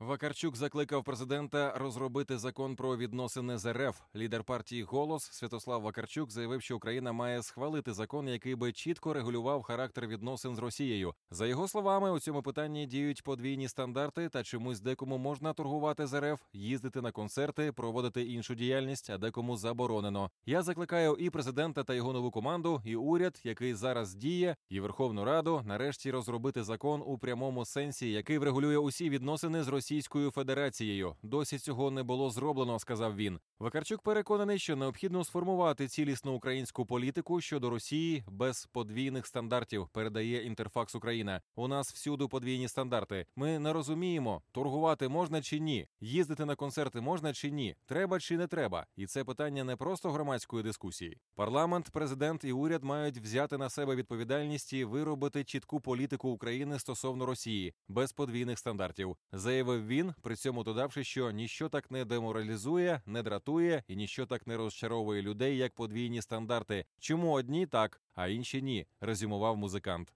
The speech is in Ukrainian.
Вакарчук закликав президента розробити закон про відносини з РФ. Лідер партії Голос Святослав Вакарчук заявив, що Україна має схвалити закон, який би чітко регулював характер відносин з Росією. За його словами, у цьому питанні діють подвійні стандарти, та чомусь декому можна торгувати з РФ, їздити на концерти, проводити іншу діяльність, а декому заборонено. Я закликаю і президента та його нову команду, і уряд, який зараз діє, і Верховну Раду нарешті розробити закон у прямому сенсі, який врегулює усі відносини з Росією. Російською Федерацією. Досі цього не було зроблено, сказав він. Вакарчук переконаний, що необхідно сформувати цілісну українську політику щодо Росії без подвійних стандартів. Передає інтерфакс Україна. У нас всюди подвійні стандарти. Ми не розуміємо, торгувати можна чи ні, їздити на концерти можна чи ні, треба чи не треба. І це питання не просто громадської дискусії. Парламент, президент і уряд мають взяти на себе відповідальність і виробити чітку політику України стосовно Росії без подвійних стандартів. Заявив він, при цьому додавши, що ніщо так не деморалізує, не дратує і ніщо так не розчаровує людей, як подвійні стандарти. Чому одні так, а інші ні, резюмував музикант.